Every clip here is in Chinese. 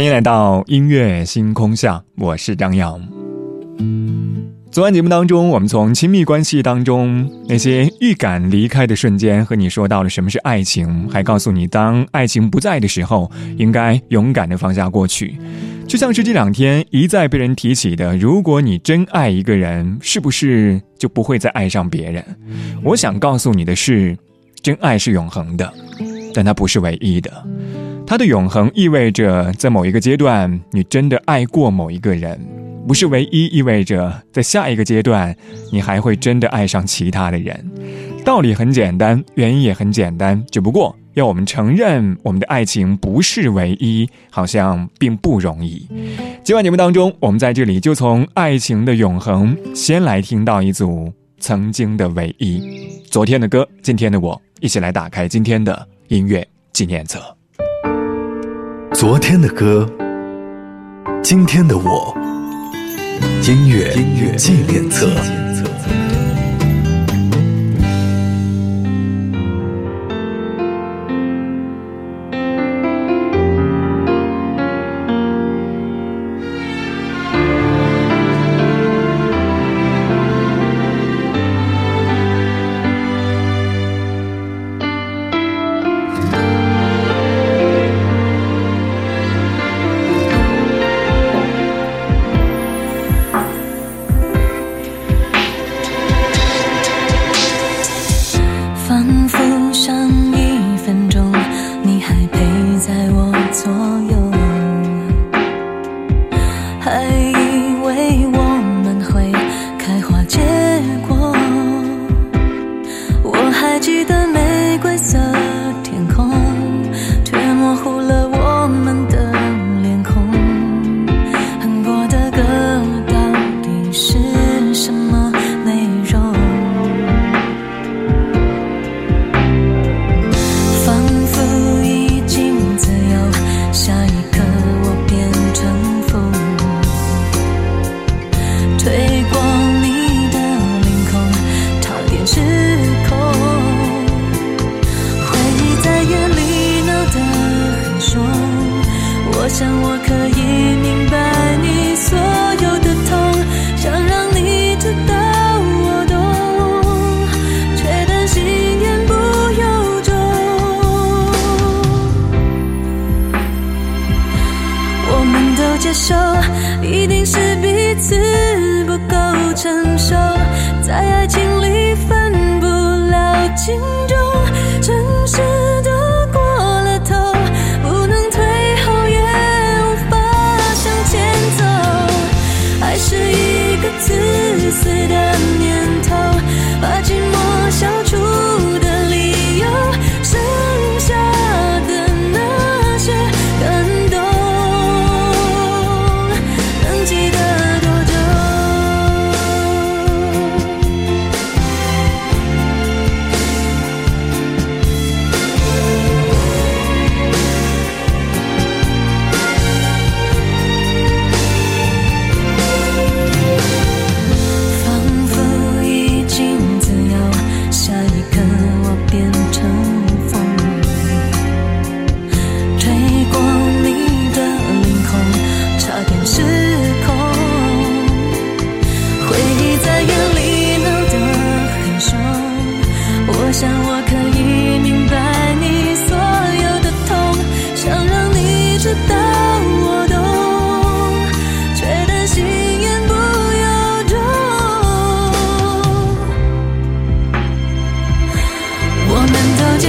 欢迎来到音乐星空下，我是张扬。昨晚节目当中，我们从亲密关系当中那些预感离开的瞬间，和你说到了什么是爱情，还告诉你，当爱情不在的时候，应该勇敢的放下过去。就像是这两天一再被人提起的，如果你真爱一个人，是不是就不会再爱上别人？我想告诉你的是，真爱是永恒的，但它不是唯一的。它的永恒意味着，在某一个阶段，你真的爱过某一个人，不是唯一意味着，在下一个阶段，你还会真的爱上其他的人。道理很简单，原因也很简单，只不过要我们承认我们的爱情不是唯一，好像并不容易。今晚节目当中，我们在这里就从爱情的永恒，先来听到一组曾经的唯一，昨天的歌，今天的我，一起来打开今天的音乐纪念册。昨天的歌，今天的我，音乐纪念册。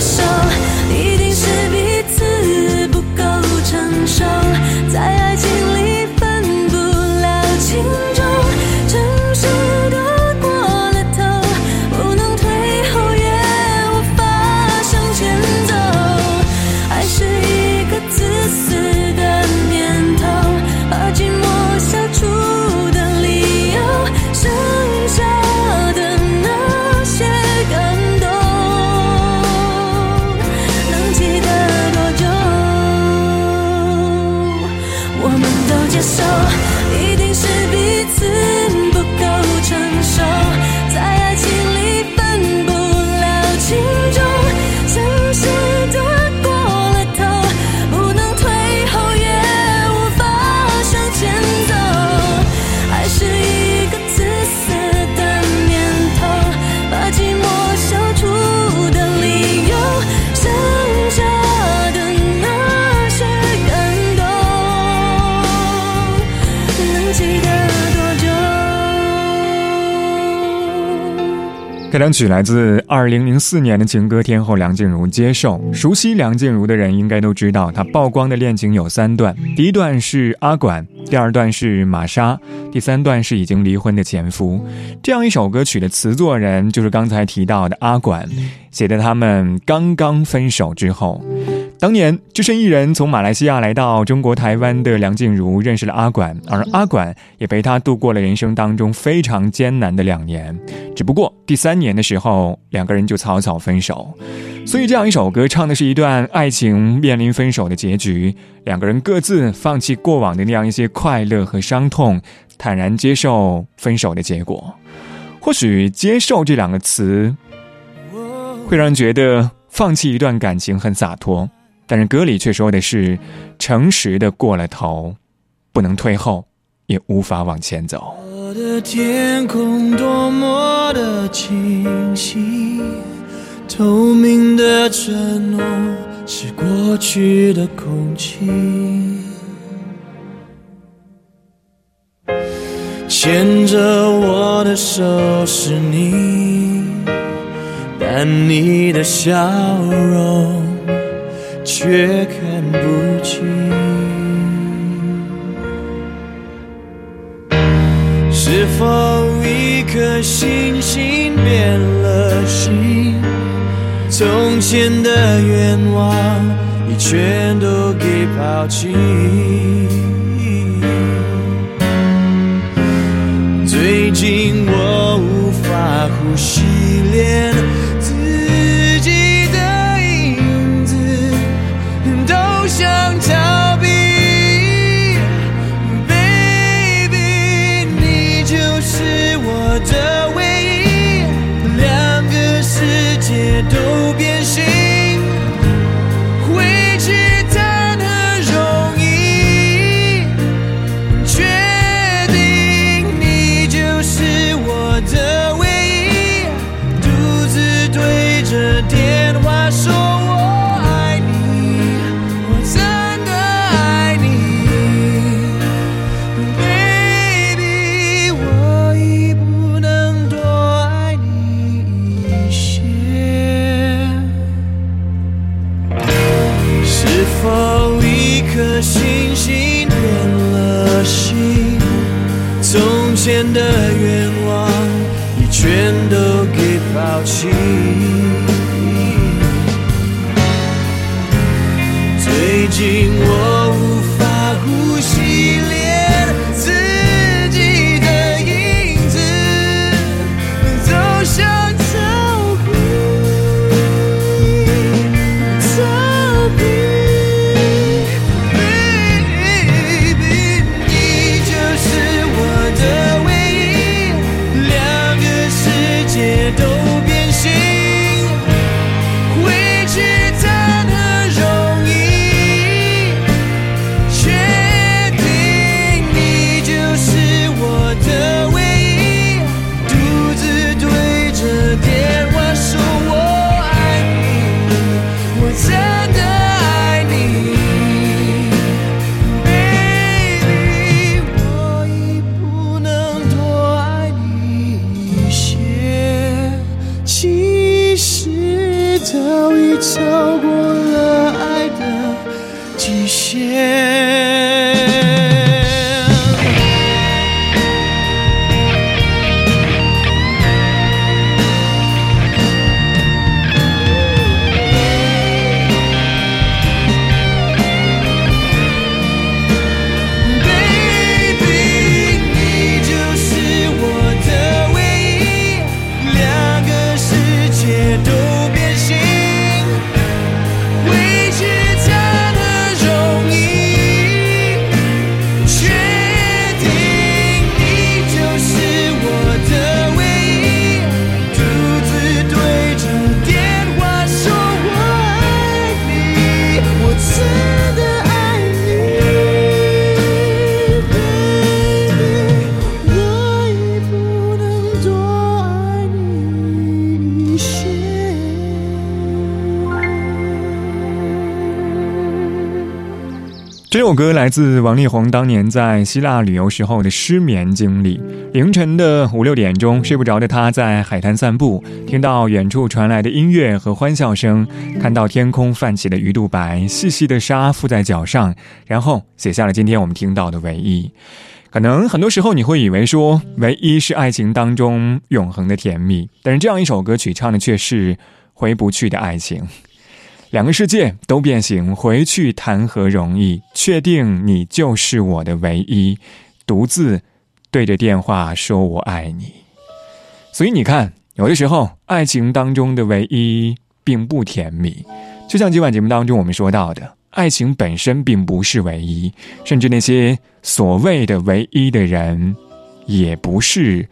手开场曲来自二零零四年的情歌天后梁静茹《接受》。熟悉梁静茹的人应该都知道，她曝光的恋情有三段：第一段是阿管，第二段是玛莎，第三段是已经离婚的前夫。这样一首歌曲的词作人就是刚才提到的阿管，写的他们刚刚分手之后。当年，只身一人从马来西亚来到中国台湾的梁静茹认识了阿管，而阿管也陪她度过了人生当中非常艰难的两年。只不过第三年的时候，两个人就草草分手。所以，这样一首歌唱的是一段爱情面临分手的结局，两个人各自放弃过往的那样一些快乐和伤痛，坦然接受分手的结果。或许“接受”这两个词，会让人觉得放弃一段感情很洒脱。但是歌里却说的是，诚实的过了头，不能退后，也无法往前走。我的天空多么的清晰，透明的承诺是过去的空气，牵着我的手是你，但你的笑容。却看不清，是否一颗星星变了心？从前的愿望已全都给抛弃。最近我无法呼吸，连谢。这首歌来自王力宏当年在希腊旅游时候的失眠经历。凌晨的五六点钟，睡不着的他在海滩散步，听到远处传来的音乐和欢笑声，看到天空泛起的鱼肚白，细细的沙附在脚上，然后写下了今天我们听到的唯一。可能很多时候你会以为说，唯一是爱情当中永恒的甜蜜，但是这样一首歌曲唱的却是回不去的爱情。两个世界都变形，回去谈何容易？确定你就是我的唯一，独自对着电话说我爱你。所以你看，有的时候爱情当中的唯一并不甜蜜。就像今晚节目当中我们说到的，爱情本身并不是唯一，甚至那些所谓的唯一的人，也不是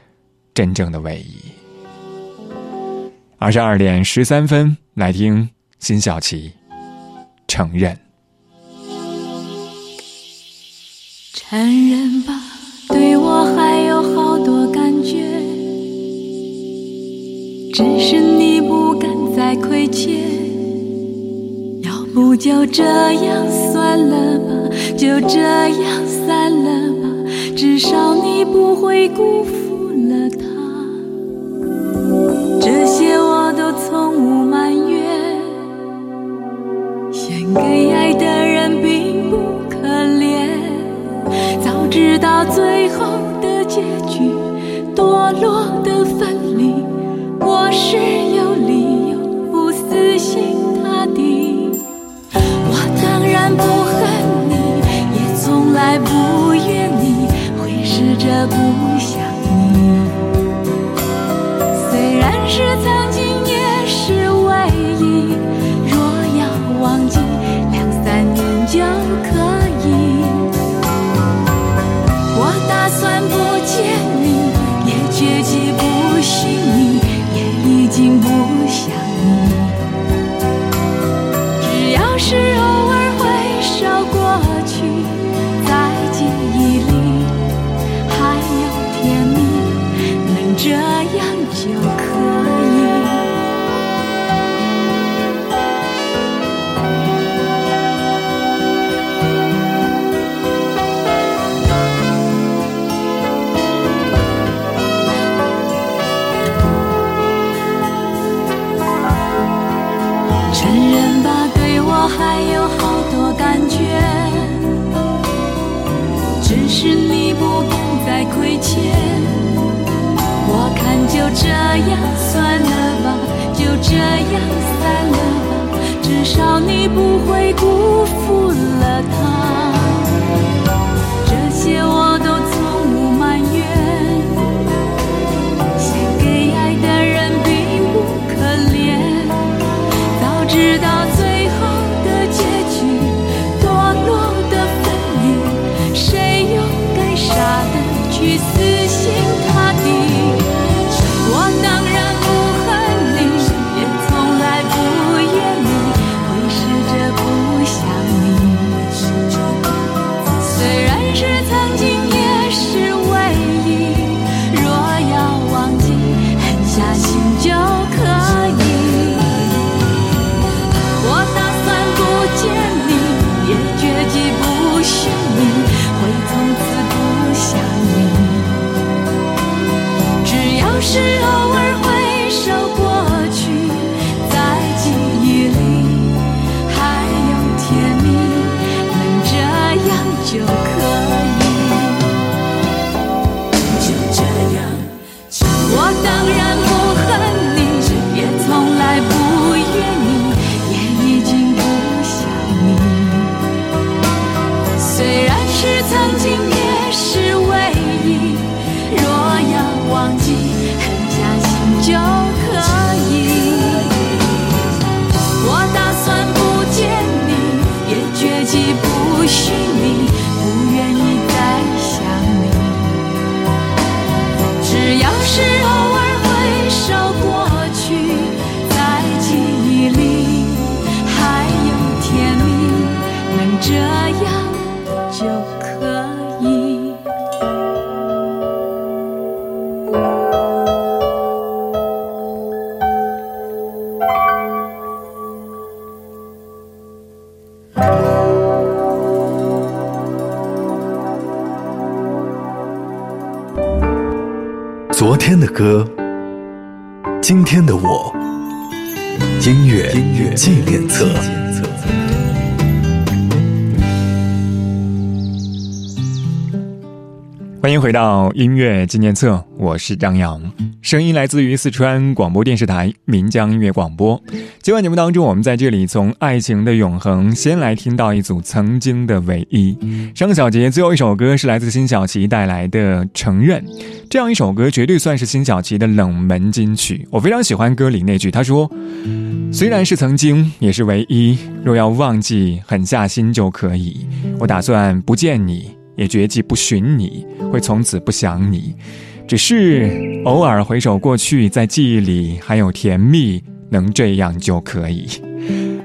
真正的唯一。二十二点十三分，来听。辛晓琪承认，承认吧，对我还有好多感觉，只是你不敢再亏欠。要不就这样算了吧，就这样散了吧，至少你不会辜负了他。这些我都从无直到最后的结局，堕落的分离，我是有理由不死心塌地。我当然不恨你，也从来不怨你，会试着不想昨天的歌，今天的我。音乐纪念册，欢迎回到音乐纪念册，我是张扬。声音来自于四川广播电视台岷江音乐广播。今晚节目当中，我们在这里从爱情的永恒先来听到一组曾经的唯一。上小节最后一首歌是来自辛晓琪带来的《承认》，这样一首歌绝对算是辛晓琪的冷门金曲。我非常喜欢歌里那句，他说：“虽然是曾经，也是唯一。若要忘记，狠下心就可以。我打算不见你。”也决计不寻你，会从此不想你，只是偶尔回首过去，在记忆里还有甜蜜，能这样就可以。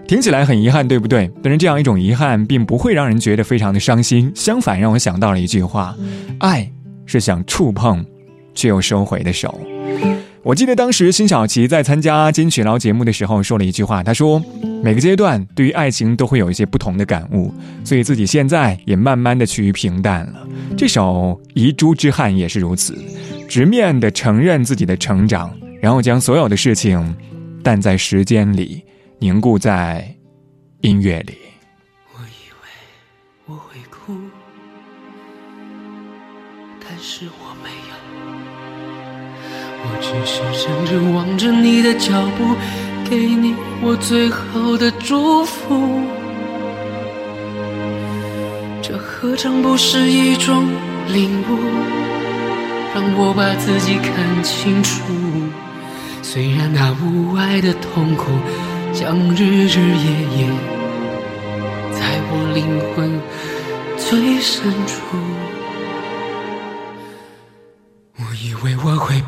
听起来很遗憾，对不对？但是这样一种遗憾，并不会让人觉得非常的伤心，相反，让我想到了一句话：爱是想触碰，却又收回的手。我记得当时辛晓琪在参加金曲捞节目的时候说了一句话，她说：“每个阶段对于爱情都会有一些不同的感悟，所以自己现在也慢慢的趋于平淡了。”这首《遗珠之憾》也是如此，直面的承认自己的成长，然后将所有的事情淡在时间里，凝固在音乐里。我以为我会哭，但是。只是认真望着你的脚步，给你我最后的祝福。这何尝不是一种领悟，让我把自己看清楚。虽然那无爱的痛苦，将日日夜夜在我灵魂最深处。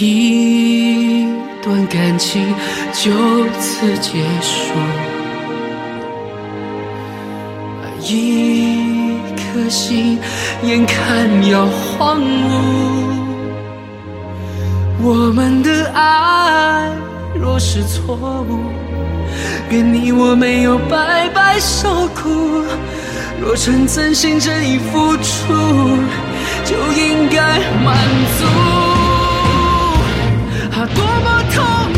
一段感情就此结束，一颗心眼看要荒芜。我们的爱若是错误，愿你我没有白白受苦。若曾真心真意付出，就应该满足。多么痛。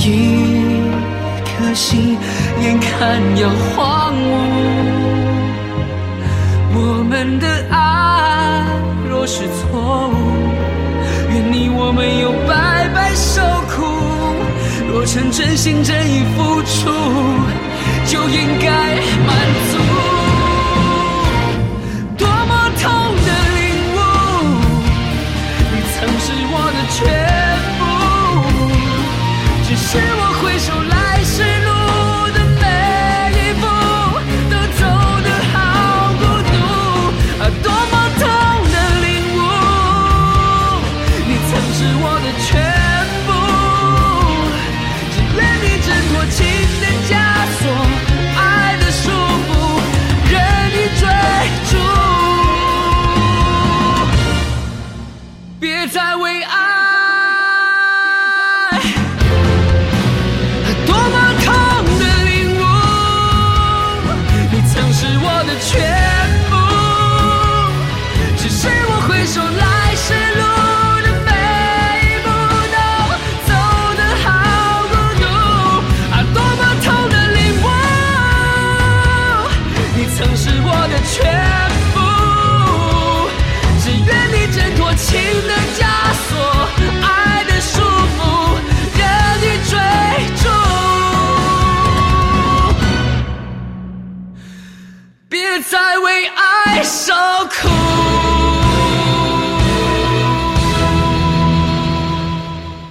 一颗心眼看要荒芜，我们的爱若是错误，愿你我没有白白受苦。若曾真心真意付出，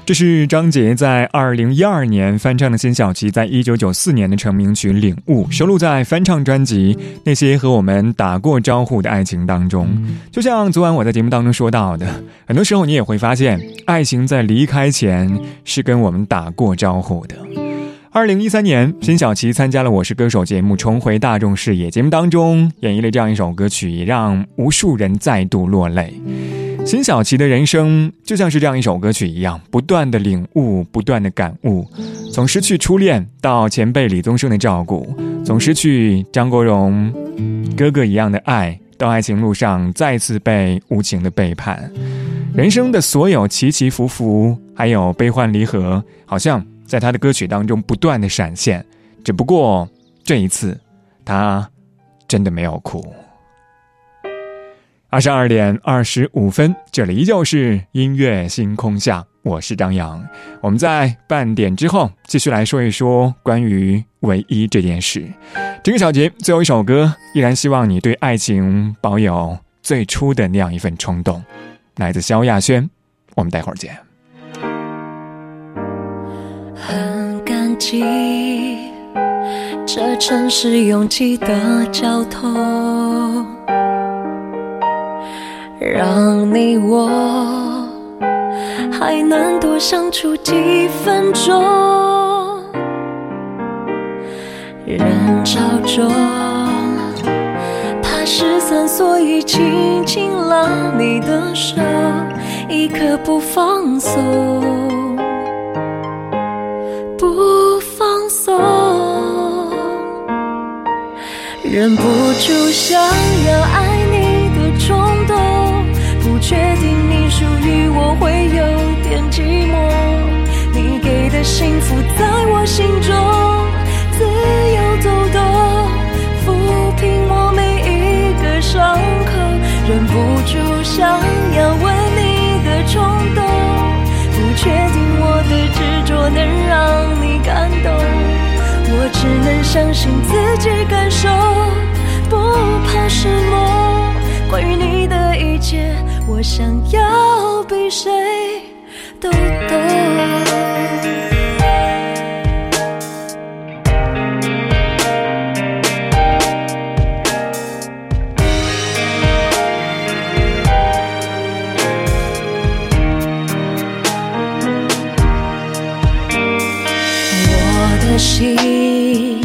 这是张杰在二零一二年翻唱的辛晓琪在一九九四年的成名曲《领悟》，收录在翻唱专辑《那些和我们打过招呼的爱情》当中。就像昨晚我在节目当中说到的，很多时候你也会发现，爱情在离开前是跟我们打过招呼的。二零一三年，辛晓琪参加了《我是歌手》节目，重回大众视野。节目当中演绎了这样一首歌曲，也让无数人再度落泪。辛晓琪的人生就像是这样一首歌曲一样，不断的领悟，不断的感悟，从失去初恋到前辈李宗盛的照顾，从失去张国荣哥哥一样的爱，到爱情路上再次被无情的背叛，人生的所有起起伏伏，还有悲欢离合，好像在他的歌曲当中不断的闪现。只不过这一次，他真的没有哭。二十二点二十五分，这里依旧是音乐星空下，我是张扬。我们在半点之后继续来说一说关于唯一这件事。这个小节最后一首歌，依然希望你对爱情保有最初的那样一份冲动。来自萧亚轩，我们待会儿见。很感激这城市拥挤的交通，让你我还能多相处几分钟。人潮中，怕失散，所以紧紧拉你的手，一刻不放松。不放松，忍不住想要爱你的冲动，确定你属于我会有点寂寞。你给的幸福在我心中自由走动，抚平我每一个伤口，忍不住想要吻你的冲动，不确定我的执着能让你感动，我只能相信自己感受，不怕失落。关于你的一切，我想要比谁都懂。我的心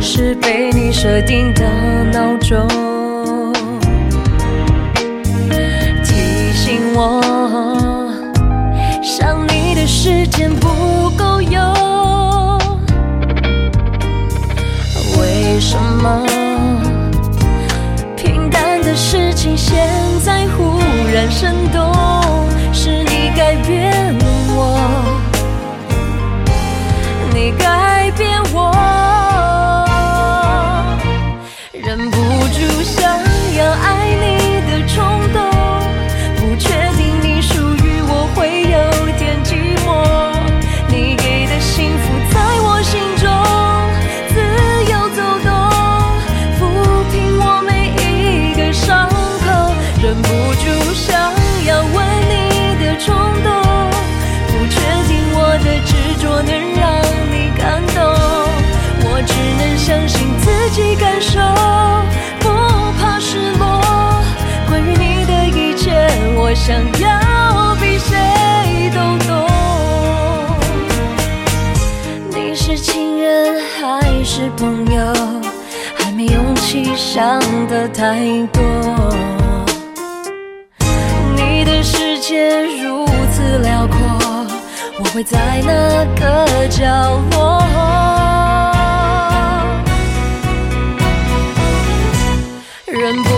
是被你设定的闹钟，我想你的时间不够用。为什么想的太多。你的世界如此辽阔，我会在哪个角落？忍不